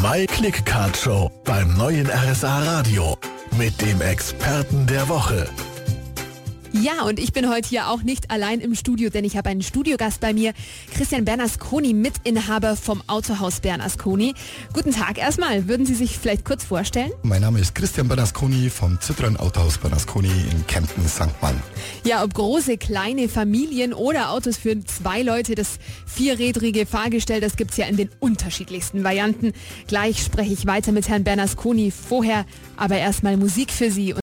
My Click Card Show beim neuen RSA Radio mit dem Experten der Woche. Ja, und ich bin heute hier auch nicht allein im Studio, denn ich habe einen Studiogast bei mir, Christian Bernasconi, Mitinhaber vom Autohaus Bernasconi. Guten Tag erstmal. Würden Sie sich vielleicht kurz vorstellen? Mein Name ist Christian Bernasconi vom Citroen Autohaus Bernasconi in Kempten, St. Mann. Ja, ob große, kleine Familien oder Autos für zwei Leute, das vierrädrige Fahrgestell, das gibt es ja in den unterschiedlichsten Varianten. Gleich spreche ich weiter mit Herrn Bernasconi. Vorher aber erstmal Musik für Sie.